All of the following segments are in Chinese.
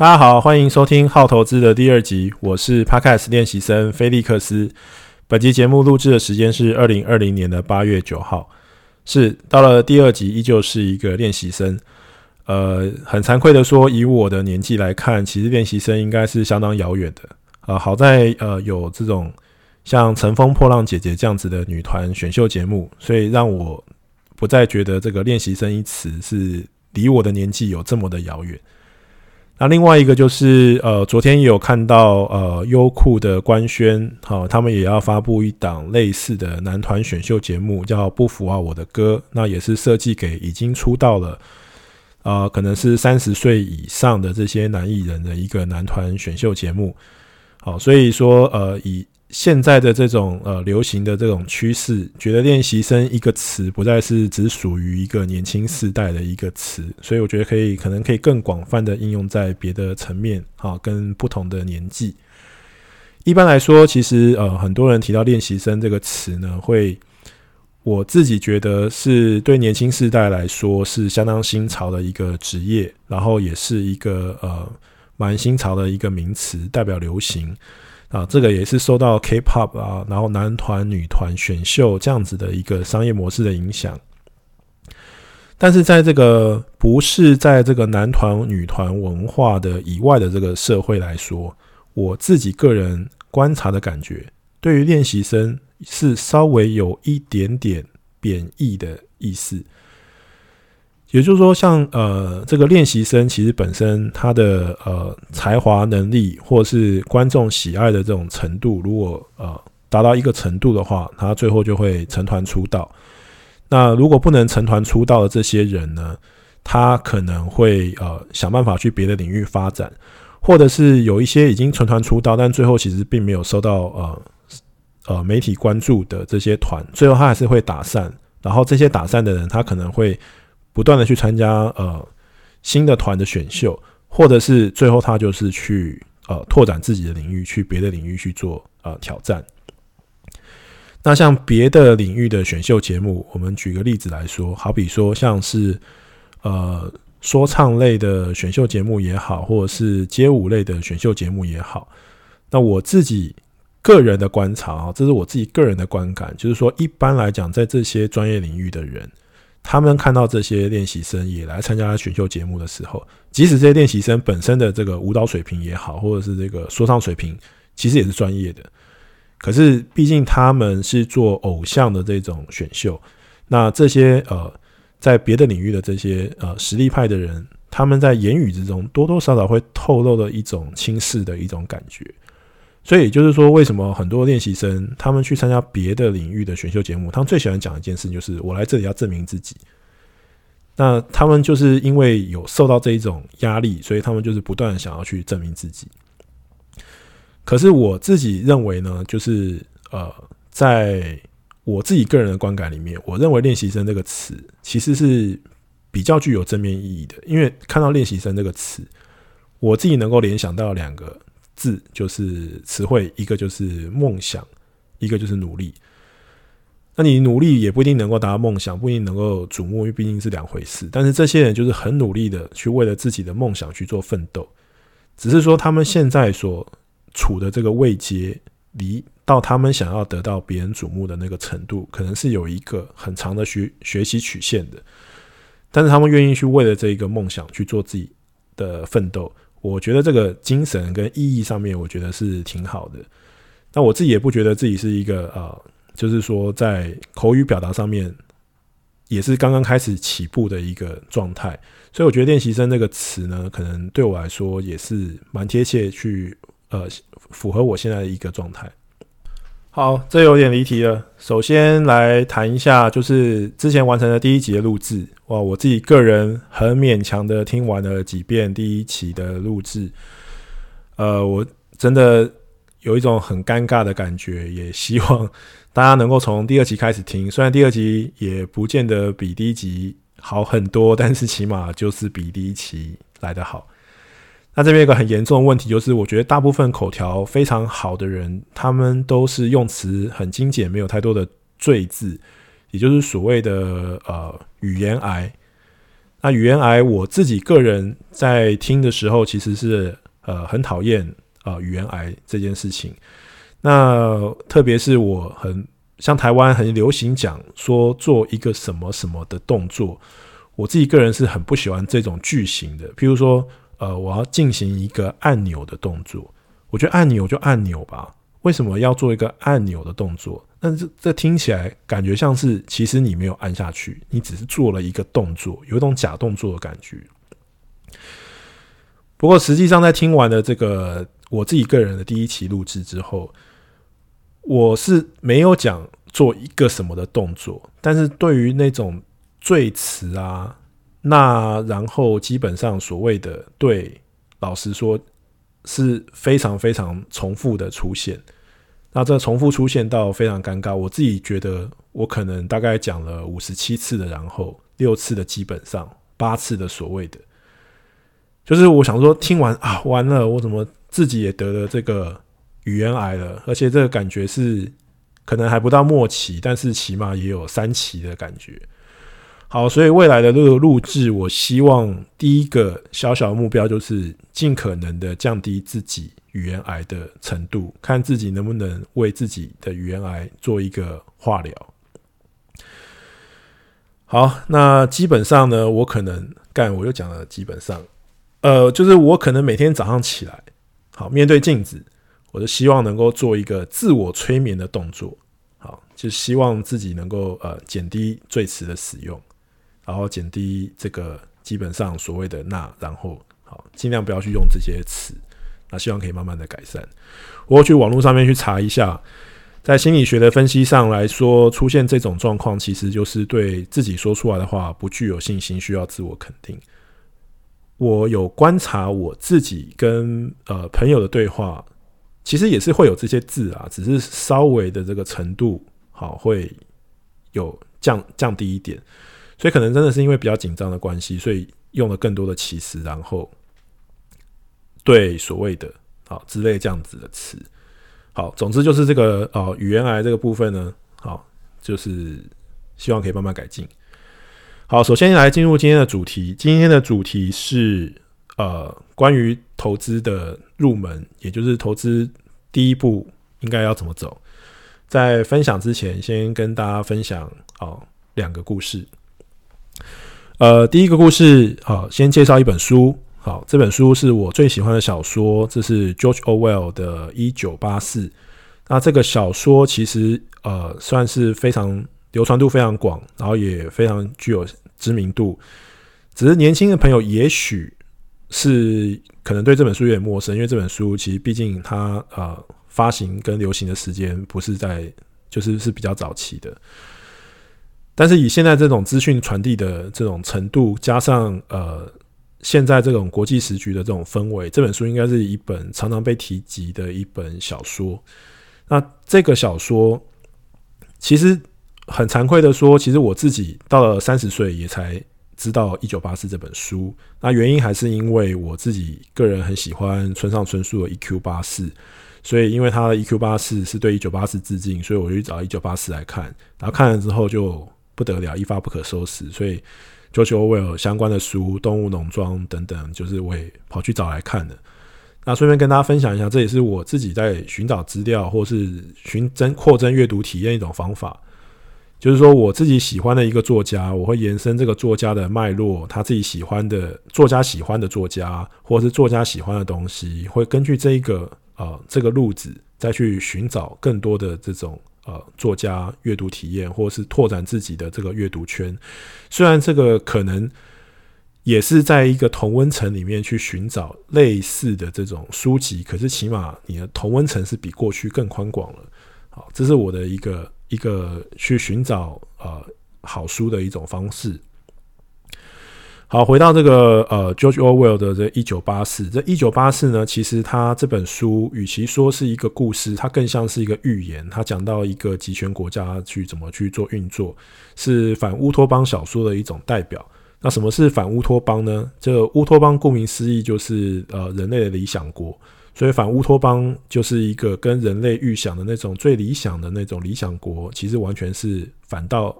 大家好，欢迎收听好投资的第二集，我是 Podcast 练习生菲利克斯。本集节目录制的时间是二零二零年的八月九号，是到了第二集，依旧是一个练习生。呃，很惭愧的说，以我的年纪来看，其实练习生应该是相当遥远的。呃，好在呃有这种像《乘风破浪姐姐》这样子的女团选秀节目，所以让我不再觉得这个练习生一词是离我的年纪有这么的遥远。那另外一个就是，呃，昨天也有看到，呃，优酷的官宣，好、他们也要发布一档类似的男团选秀节目，叫《不服啊我的歌》，那也是设计给已经出道了，呃，可能是三十岁以上的这些男艺人的一个男团选秀节目。好，所以说，呃，以现在的这种呃流行的这种趋势，觉得练习生一个词不再是只属于一个年轻世代的一个词，所以我觉得可以可能可以更广泛的应用在别的层面啊，跟不同的年纪。一般来说，其实呃很多人提到练习生这个词呢，会我自己觉得是对年轻世代来说是相当新潮的一个职业，然后也是一个呃蛮新潮的一个名词，代表流行。啊，这个也是受到 K-pop 啊，然后男团、女团选秀这样子的一个商业模式的影响。但是在这个不是在这个男团、女团文化的以外的这个社会来说，我自己个人观察的感觉，对于练习生是稍微有一点点贬义的意思。也就是说，像呃这个练习生，其实本身他的呃才华能力，或是观众喜爱的这种程度，如果呃达到一个程度的话，他最后就会成团出道。那如果不能成团出道的这些人呢，他可能会呃想办法去别的领域发展，或者是有一些已经成团出道，但最后其实并没有受到呃呃媒体关注的这些团，最后他还是会打散。然后这些打散的人，他可能会。不断的去参加呃新的团的选秀，或者是最后他就是去呃拓展自己的领域，去别的领域去做呃挑战。那像别的领域的选秀节目，我们举个例子来说，好比说像是呃说唱类的选秀节目也好，或者是街舞类的选秀节目也好，那我自己个人的观察啊，这是我自己个人的观感，就是说一般来讲，在这些专业领域的人。他们看到这些练习生也来参加选秀节目的时候，即使这些练习生本身的这个舞蹈水平也好，或者是这个说唱水平，其实也是专业的。可是毕竟他们是做偶像的这种选秀，那这些呃，在别的领域的这些呃实力派的人，他们在言语之中多多少少会透露了一种轻视的一种感觉。所以就是说，为什么很多练习生他们去参加别的领域的选秀节目，他们最喜欢讲一件事，就是我来这里要证明自己。那他们就是因为有受到这一种压力，所以他们就是不断想要去证明自己。可是我自己认为呢，就是呃，在我自己个人的观感里面，我认为“练习生”这个词其实是比较具有正面意义的，因为看到“练习生”这个词，我自己能够联想到两个。字就是词汇，一个就是梦想，一个就是努力。那你努力也不一定能够达到梦想，不一定能够瞩目，因为毕竟是两回事。但是这些人就是很努力的去为了自己的梦想去做奋斗，只是说他们现在所处的这个位阶，离到他们想要得到别人瞩目的那个程度，可能是有一个很长的学学习曲线的。但是他们愿意去为了这一个梦想去做自己的奋斗。我觉得这个精神跟意义上面，我觉得是挺好的。那我自己也不觉得自己是一个呃，就是说在口语表达上面也是刚刚开始起步的一个状态。所以我觉得“练习生”这个词呢，可能对我来说也是蛮贴切，去呃符合我现在的一个状态。好，这有点离题了。首先来谈一下，就是之前完成的第一集的录制。哇，我自己个人很勉强的听完了几遍第一期的录制。呃，我真的有一种很尴尬的感觉，也希望大家能够从第二集开始听。虽然第二集也不见得比第一集好很多，但是起码就是比第一期来得好。那这边有个很严重的问题，就是我觉得大部分口条非常好的人，他们都是用词很精简，没有太多的赘字，也就是所谓的呃语言癌。那语言癌，我自己个人在听的时候，其实是呃很讨厌啊语言癌这件事情。那特别是我很像台湾很流行讲说做一个什么什么的动作，我自己个人是很不喜欢这种句型的。譬如说，呃，我要进行一个按钮的动作，我觉得按钮就按钮吧，为什么要做一个按钮的动作？但是这听起来感觉像是，其实你没有按下去，你只是做了一个动作，有一种假动作的感觉。不过实际上，在听完了这个我自己个人的第一期录制之后，我是没有讲做一个什么的动作，但是对于那种赘词啊，那然后基本上所谓的对，老实说是非常非常重复的出现。那这重复出现到非常尴尬，我自己觉得我可能大概讲了五十七次的，然后六次的基本上，八次的所谓的，就是我想说听完啊，完了，我怎么自己也得了这个语言癌了？而且这个感觉是可能还不到末期，但是起码也有三期的感觉。好，所以未来的这个录制，我希望第一个小小的目标就是尽可能的降低自己。语言癌的程度，看自己能不能为自己的语言癌做一个化疗。好，那基本上呢，我可能干，我又讲了，基本上，呃，就是我可能每天早上起来，好，面对镜子，我就希望能够做一个自我催眠的动作，好，就希望自己能够呃减低最迟的使用，然后减低这个基本上所谓的那然后，好，尽量不要去用这些词。那希望可以慢慢的改善。我去网络上面去查一下，在心理学的分析上来说，出现这种状况，其实就是对自己说出来的话不具有信心，需要自我肯定。我有观察我自己跟呃朋友的对话，其实也是会有这些字啊，只是稍微的这个程度好会有降降低一点，所以可能真的是因为比较紧张的关系，所以用了更多的其实，然后。对所谓的好之类这样子的词，好，总之就是这个哦，语言癌这个部分呢，好，就是希望可以慢慢改进。好，首先来进入今天的主题，今天的主题是呃关于投资的入门，也就是投资第一步应该要怎么走。在分享之前，先跟大家分享哦两个故事。呃，第一个故事好，先介绍一本书。好，这本书是我最喜欢的小说，这是 George Orwell 的《一九八四》。那这个小说其实呃算是非常流传度非常广，然后也非常具有知名度。只是年轻的朋友也许是可能对这本书有点陌生，因为这本书其实毕竟它呃发行跟流行的时间不是在就是是比较早期的。但是以现在这种资讯传递的这种程度，加上呃。现在这种国际时局的这种氛围，这本书应该是一本常常被提及的一本小说。那这个小说其实很惭愧的说，其实我自己到了三十岁也才知道《一九八四》这本书。那原因还是因为我自己个人很喜欢村上春树的《一 Q 八四》，所以因为他的《一 Q 八四》是对《一九八四》致敬，所以我就去找《一九八四》来看。然后看了之后就不得了，一发不可收拾，所以。George Orwell 相关的书，《动物农庄》等等，就是我也跑去找来看的。那顺便跟大家分享一下，这也是我自己在寻找资料或是寻增扩增阅读体验一种方法。就是说，我自己喜欢的一个作家，我会延伸这个作家的脉络，他自己喜欢的作家喜欢的作家，或是作家喜欢的东西，会根据这一个呃这个路子，再去寻找更多的这种。呃，作家阅读体验，或是拓展自己的这个阅读圈。虽然这个可能也是在一个同温层里面去寻找类似的这种书籍，可是起码你的同温层是比过去更宽广了。好，这是我的一个一个去寻找呃好书的一种方式。好，回到这个呃，George Orwell 的这一九八四，这一九八四呢，其实他这本书与其说是一个故事，它更像是一个预言。他讲到一个集权国家去怎么去做运作，是反乌托邦小说的一种代表。那什么是反乌托邦呢？这个乌托邦顾名思义就是呃人类的理想国，所以反乌托邦就是一个跟人类预想的那种最理想的那种理想国，其实完全是反到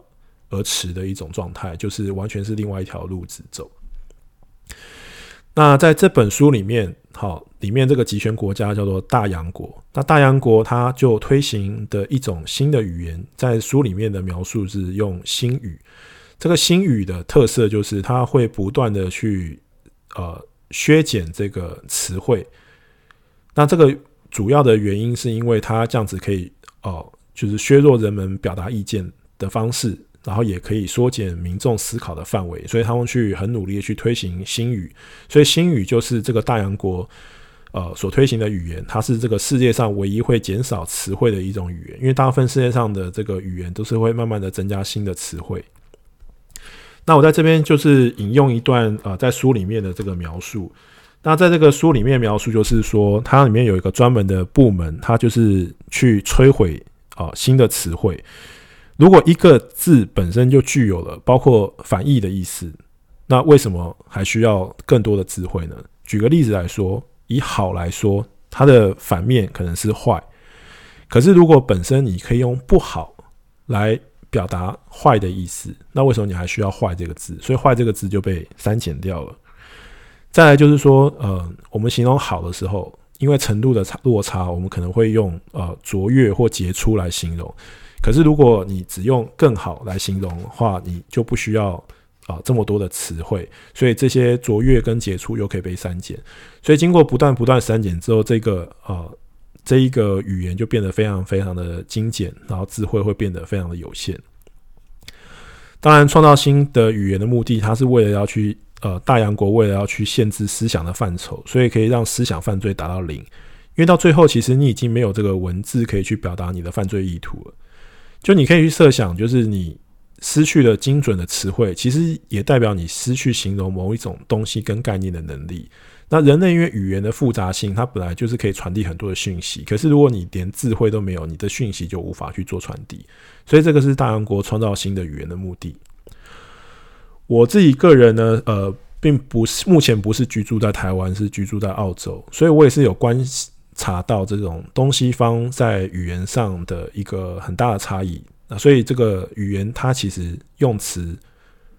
而驰的一种状态，就是完全是另外一条路子走。那在这本书里面，好，里面这个集权国家叫做大洋国。那大洋国它就推行的一种新的语言，在书里面的描述是用新语。这个新语的特色就是它会不断的去呃削减这个词汇。那这个主要的原因是因为它这样子可以哦、就是削弱人们表达意见的方式。然后也可以缩减民众思考的范围，所以他们去很努力的去推行新语，所以新语就是这个大洋国呃所推行的语言，它是这个世界上唯一会减少词汇的一种语言，因为大部分世界上的这个语言都是会慢慢的增加新的词汇。那我在这边就是引用一段呃在书里面的这个描述，那在这个书里面描述就是说，它里面有一个专门的部门，它就是去摧毁啊、新的词汇。如果一个字本身就具有了包括反义的意思，那为什么还需要更多的词汇呢？举个例子来说，以好来说，它的反面可能是坏。可是如果本身你可以用不好来表达坏的意思，那为什么你还需要坏这个字？所以坏这个字就被删减掉了。再来就是说，呃，我们形容好的时候，因为程度的差落差，我们可能会用呃卓越或杰出来形容。可是，如果你只用“更好”来形容的话，你就不需要啊、这么多的词汇，所以这些卓越跟杰出又可以被删减。所以，经过不断不断删减之后，这个呃这一个语言就变得非常非常的精简，然后词汇会变得非常的有限。当然，创造新的语言的目的，它是为了要去呃大洋国为了要去限制思想的范畴，所以可以让思想犯罪达到零。因为到最后，其实你已经没有这个文字可以去表达你的犯罪意图了。就你可以去设想，就是你失去了精准的词汇，其实也代表你失去形容某一种东西跟概念的能力。那人类因为语言的复杂性，它本来就是可以传递很多的讯息，可是如果你连智慧都没有，你的讯息就无法去做传递。所以这个是大洋国创造新的语言的目的。我自己个人呢，呃，并不是目前不是居住在台湾，是居住在澳洲，所以我也是有关系。查到这种东西方在语言上的一个很大的差异，那所以这个语言它其实用词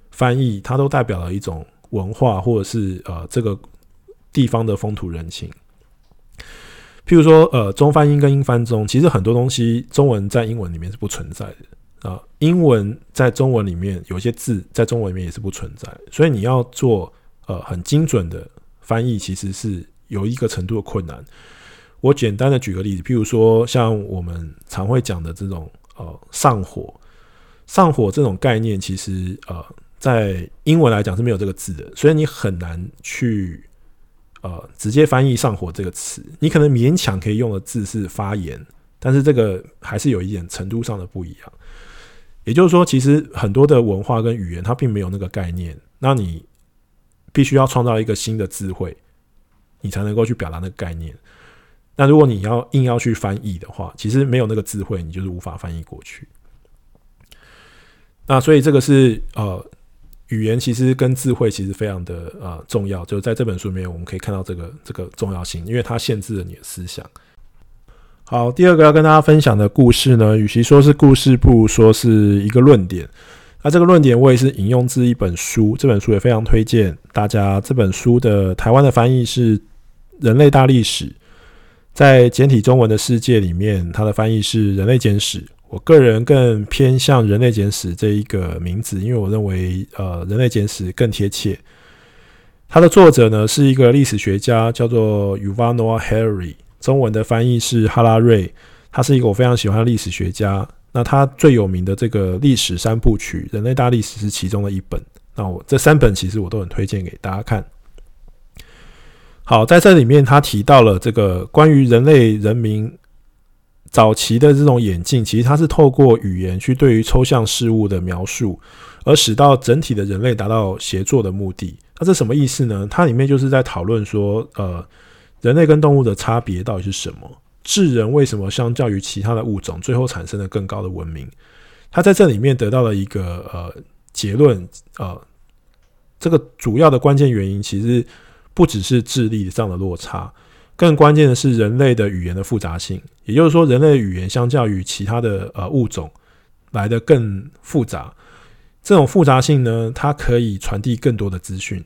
翻译，它都代表了一种文化或者是呃这个地方的风土人情。譬如说呃中翻英跟英翻中，其实很多东西中文在英文里面是不存在的啊，英文在中文里面有些字在中文里面也是不存在，所以你要做呃很精准的翻译，其实是有一个程度的困难。我简单的举个例子，譬如说像我们常会讲的这种呃上火，上火这种概念，其实呃在英文来讲是没有这个字的，所以你很难去呃直接翻译上火这个词。你可能勉强可以用的字是发炎，但是这个还是有一点程度上的不一样。也就是说，其实很多的文化跟语言它并没有那个概念，那你必须要创造一个新的智慧，你才能够去表达那个概念。那如果你要硬要去翻译的话，其实没有那个智慧，你就是无法翻译过去。那所以这个是呃，语言其实跟智慧其实非常的呃重要。就在这本书里面，我们可以看到这个这个重要性，因为它限制了你的思想。好，第二个要跟大家分享的故事呢，与其说是故事，不如说是一个论点。那这个论点我也是引用自一本书，这本书也非常推荐大家。这本书的台湾的翻译是《人类大历史》。在简体中文的世界里面，它的翻译是《人类简史》。我个人更偏向《人类简史》这一个名字，因为我认为，呃，《人类简史》更贴切。它的作者呢是一个历史学家，叫做 Yuval Noah Harari，中文的翻译是哈拉瑞。他是一个我非常喜欢的历史学家。那他最有名的这个历史三部曲《人类大历史》是其中的一本。那我这三本其实我都很推荐给大家看。好，在这里面，他提到了这个关于人类人民早期的这种演进，其实它是透过语言去对于抽象事物的描述，而使到整体的人类达到协作的目的。那这什么意思呢？它里面就是在讨论说，呃，人类跟动物的差别到底是什么？智人为什么相较于其他的物种，最后产生了更高的文明？他在这里面得到了一个呃结论，呃，这个主要的关键原因其实。不只是智力上的落差，更关键的是人类的语言的复杂性。也就是说，人类的语言相较于其他的呃物种来得更复杂。这种复杂性呢，它可以传递更多的资讯。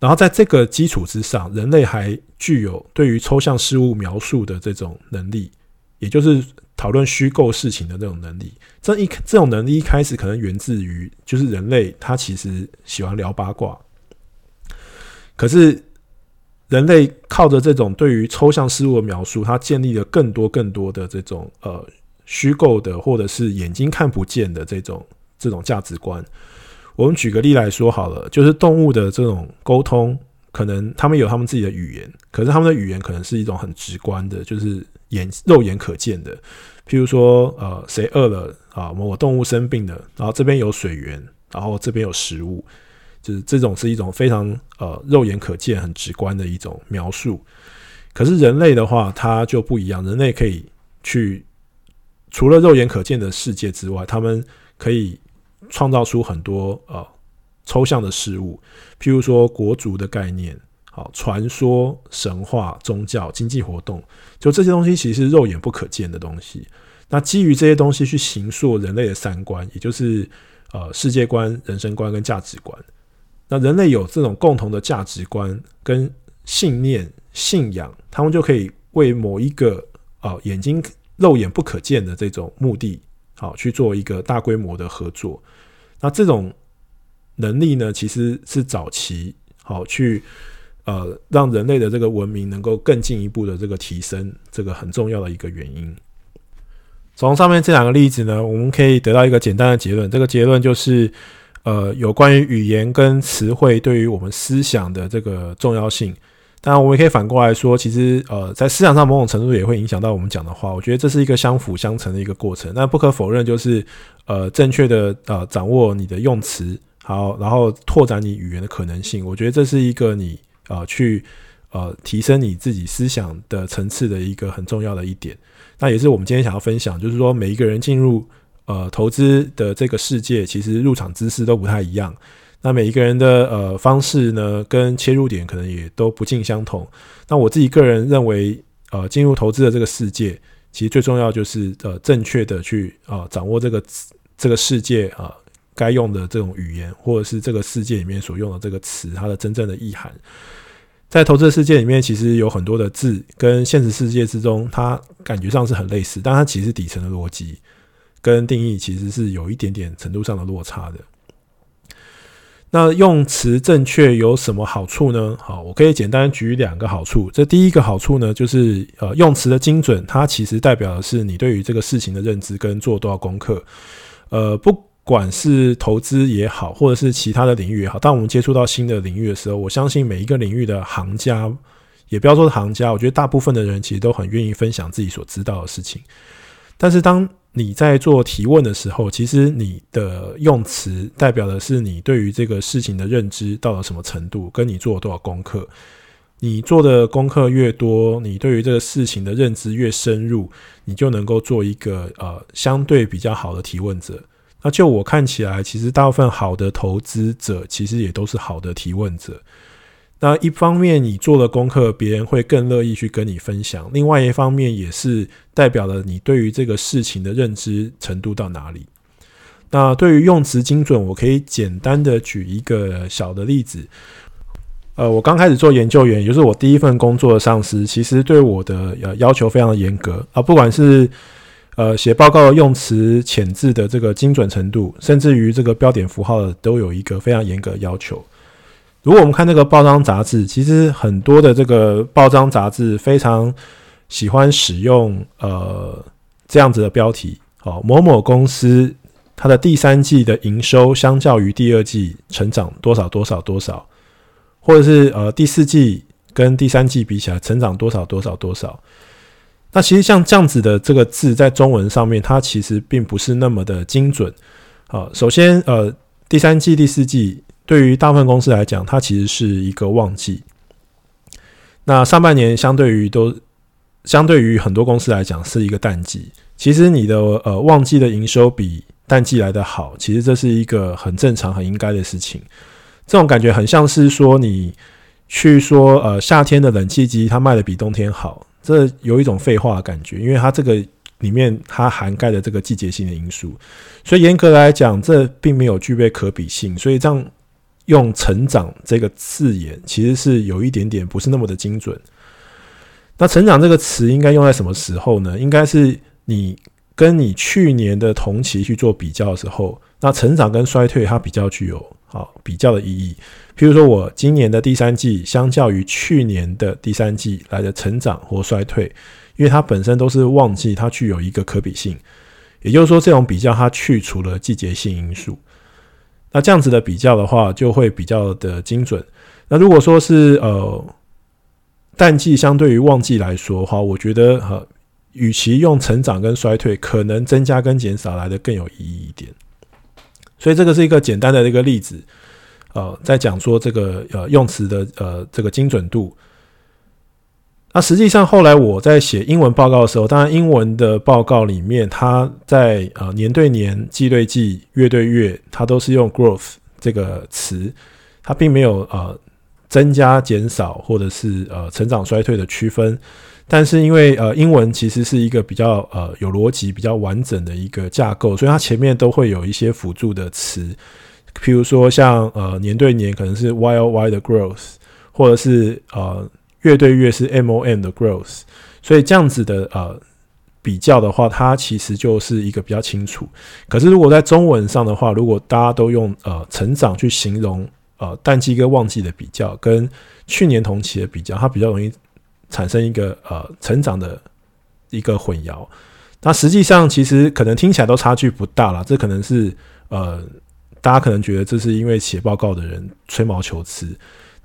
然后在这个基础之上，人类还具有对于抽象事物描述的这种能力，也就是讨论虚构事情的这种能力。这一这种能力一开始可能源自于，就是人类他其实喜欢聊八卦。可是人类靠着这种对于抽象事物的描述，它建立了更多更多的这种呃虚构的，或者是眼睛看不见的这种这种价值观。我们举个例来说好了，就是动物的这种沟通，可能他们有他们自己的语言，可是他们的语言可能是一种很直观的，就是眼肉眼可见的。譬如说，呃，谁饿了啊？某个动物生病了，然后这边有水源，然后这边有食物，就是这种是一种非常呃肉眼可见、很直观的一种描述。可是人类的话，它就不一样，人类可以去除了肉眼可见的世界之外，他们可以。创造出很多呃抽象的事物，譬如说国族的概念，好传说、神话、宗教、经济活动，就这些东西其实是肉眼不可见的东西。那基于这些东西去形塑人类的三观，也就是呃世界观、人生观跟价值观。那人类有这种共同的价值观跟信念、信仰，他们就可以为某一个呃眼睛肉眼不可见的这种目的，好去做一个大规模的合作。那这种能力呢，其实是早期好去呃让人类的这个文明能够更进一步的这个提升，这个很重要的一个原因。从上面这两个例子呢，我们可以得到一个简单的结论，这个结论就是呃有关于语言跟词汇对于我们思想的这个重要性。当然，我们也可以反过来说，其实呃，在思想上某种程度也会影响到我们讲的话。我觉得这是一个相辅相成的一个过程。那不可否认，就是呃，正确的呃掌握你的用词，好，然后拓展你语言的可能性。我觉得这是一个你呃去呃提升你自己思想的层次的一个很重要的一点。那也是我们今天想要分享，就是说每一个人进入呃投资的这个世界，其实入场姿势都不太一样。那每一个人的呃方式呢，跟切入点可能也都不尽相同。那我自己个人认为，呃，进入投资的这个世界，其实最重要就是呃正确的去啊、呃、掌握这个这个世界啊、该用的这种语言，或者是这个世界里面所用的这个词，它的真正的意涵。在投资的世界里面，其实有很多的字跟现实世界之中，它感觉上是很类似，但它其实底层的逻辑跟定义其实是有一点点程度上的落差的。那用词正确有什么好处呢？好，我可以简单举两个好处。这第一个好处呢，就是呃，用词的精准，它其实代表的是你对于这个事情的认知跟做多少功课。呃，不管是投资也好，或者是其他的领域也好，当我们接触到新的领域的时候，我相信每一个领域的行家，也不要说行家，我觉得大部分的人其实都很愿意分享自己所知道的事情。但是当你在做提问的时候，其实你的用词代表的是你对于这个事情的认知到了什么程度，跟你做了多少功课。你做的功课越多，你对于这个事情的认知越深入，你就能够做一个呃相对比较好的提问者。那就我看起来，其实大部分好的投资者其实也都是好的提问者。那一方面，你做了功课，别人会更乐意去跟你分享；另外一方面，也是代表了你对于这个事情的认知程度到哪里。那对于用词精准，我可以简单的举一个小的例子。呃，我刚开始做研究员，也就是我第一份工作的上司，其实对我的呃要求非常的严格啊，不管是呃写报告的用词遣字的这个精准程度，甚至于这个标点符号的，都有一个非常严格的要求。如果我们看这个报章杂志，其实很多的这个报章杂志非常喜欢使用呃这样子的标题，好，某某公司它的第三季的营收相较于第二季成长多少多少多少，或者是呃第四季跟第三季比起来成长多少多少多少。那其实像这样子的这个字在中文上面，它其实并不是那么的精准。好，首先呃第三季第四季。对于大部分公司来讲，它其实是一个旺季。那上半年相对于都，相对于很多公司来讲是一个淡季。其实你的呃旺季的营收比淡季来得好，其实这是一个很正常、很应该的事情。这种感觉很像是说你去说呃夏天的冷气机它卖得比冬天好，这有一种废话的感觉，因为它这个里面它涵盖的这个季节性的因素，所以严格来讲，这并没有具备可比性。所以这样用“成长”这个字眼，其实是有一点点不是那么的精准。那“成长”这个词应该用在什么时候呢？应该是你跟你去年的同期去做比较的时候，那成长跟衰退它比较具有好比较的意义。譬如说我今年的第三季，相较于去年的第三季来的成长或衰退。因为它本身都是旺季，它具有一个可比性，也就是说，这种比较它去除了季节性因素。那这样子的比较的话，就会比较的精准。那如果说是呃淡季相对于旺季来说的话，我觉得呃，与其用成长跟衰退，可能增加跟减少来的更有意义一点。所以这个是一个简单的一个例子，呃，在讲说这个呃用词的呃这个精准度。那实际上，后来我在写英文报告的时候，当然英文的报告里面，它在呃年对年、季对季、月对月，它都是用 growth 这个词，它并没有呃增加、减少或者是呃成长、衰退的区分。但是因为呃英文其实是一个比较呃有逻辑、比较完整的一个架构，所以它前面都会有一些辅助的词，譬如说像呃年对年可能是 Y O Y 的 growth，或者是呃。越对越是 MOM 的 growth，所以这样子的呃比较的话，它其实就是一个比较清楚。可是如果在中文上的话，如果大家都用呃成长去形容呃淡季跟旺季的比较，跟去年同期的比较，它比较容易产生一个呃成长的一个混淆。那实际上其实可能听起来都差距不大啦，这可能是呃大家可能觉得这是因为写报告的人吹毛求疵。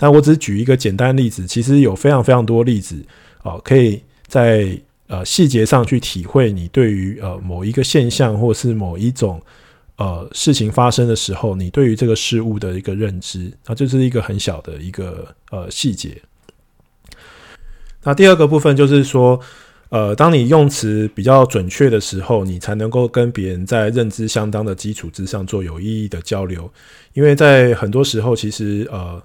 但我只举一个简单例子，其实有非常非常多例子啊，可以在呃细节上去体会你对于呃某一个现象或是某一种呃事情发生的时候，你对于这个事物的一个认知，那这是一个很小的一个呃细节。那第二个部分就是说，呃，当你用词比较准确的时候，你才能够跟别人在认知相当的基础之上做有意义的交流，因为在很多时候，其实呃。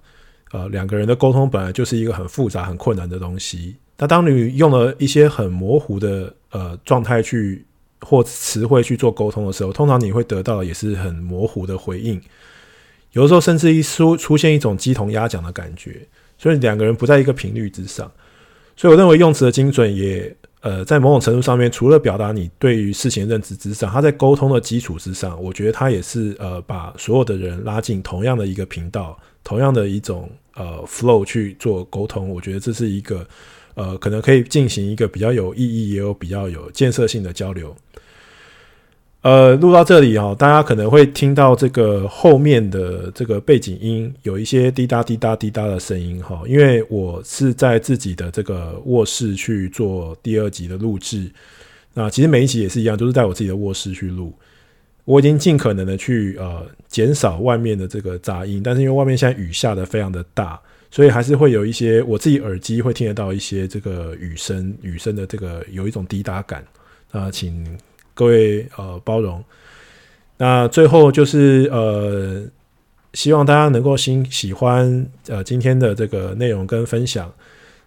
呃，两个人的沟通本来就是一个很复杂、很困难的东西。那当你用了一些很模糊的呃状态去或词汇去做沟通的时候，通常你会得到也是很模糊的回应。有的时候甚至一出出现一种鸡同鸭讲的感觉，所以两个人不在一个频率之上。所以我认为用词的精准也呃，在某种程度上面，除了表达你对于事情认知之上，他在沟通的基础之上，我觉得他也是呃把所有的人拉进同样的一个频道，同样的一种。呃，flow 去做沟通，我觉得这是一个呃，可能可以进行一个比较有意义，也有比较有建设性的交流。呃，录到这里哦，大家可能会听到这个后面的这个背景音有一些滴答滴答滴答的声音哈，因为我是在自己的这个卧室去做第二集的录制。那其实每一集也是一样，都是在我自己的卧室去录。我已经尽可能的去呃减少外面的这个杂音，但是因为外面现在雨下得非常的大，所以还是会有一些我自己耳机会听得到一些这个雨声，雨声的这个有一种滴答感啊，请各位呃包容。那最后就是呃希望大家能够新喜欢呃今天的这个内容跟分享，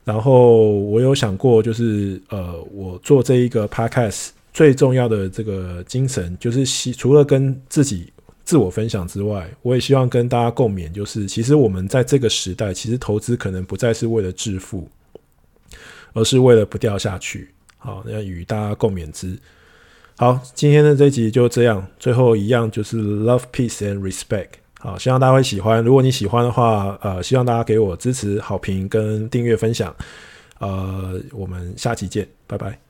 然后我有想过就是呃我做这一个 podcast。最重要的这个精神，就是希除了跟自己自我分享之外，我也希望跟大家共勉，就是其实我们在这个时代，其实投资可能不再是为了致富，而是为了不掉下去。好，要与大家共勉之。好，今天的这一集就这样，最后一样就是 love, peace and respect。好，希望大家会喜欢。如果你喜欢的话，呃，希望大家给我支持、好评跟订阅、分享。呃，我们下期见，拜拜。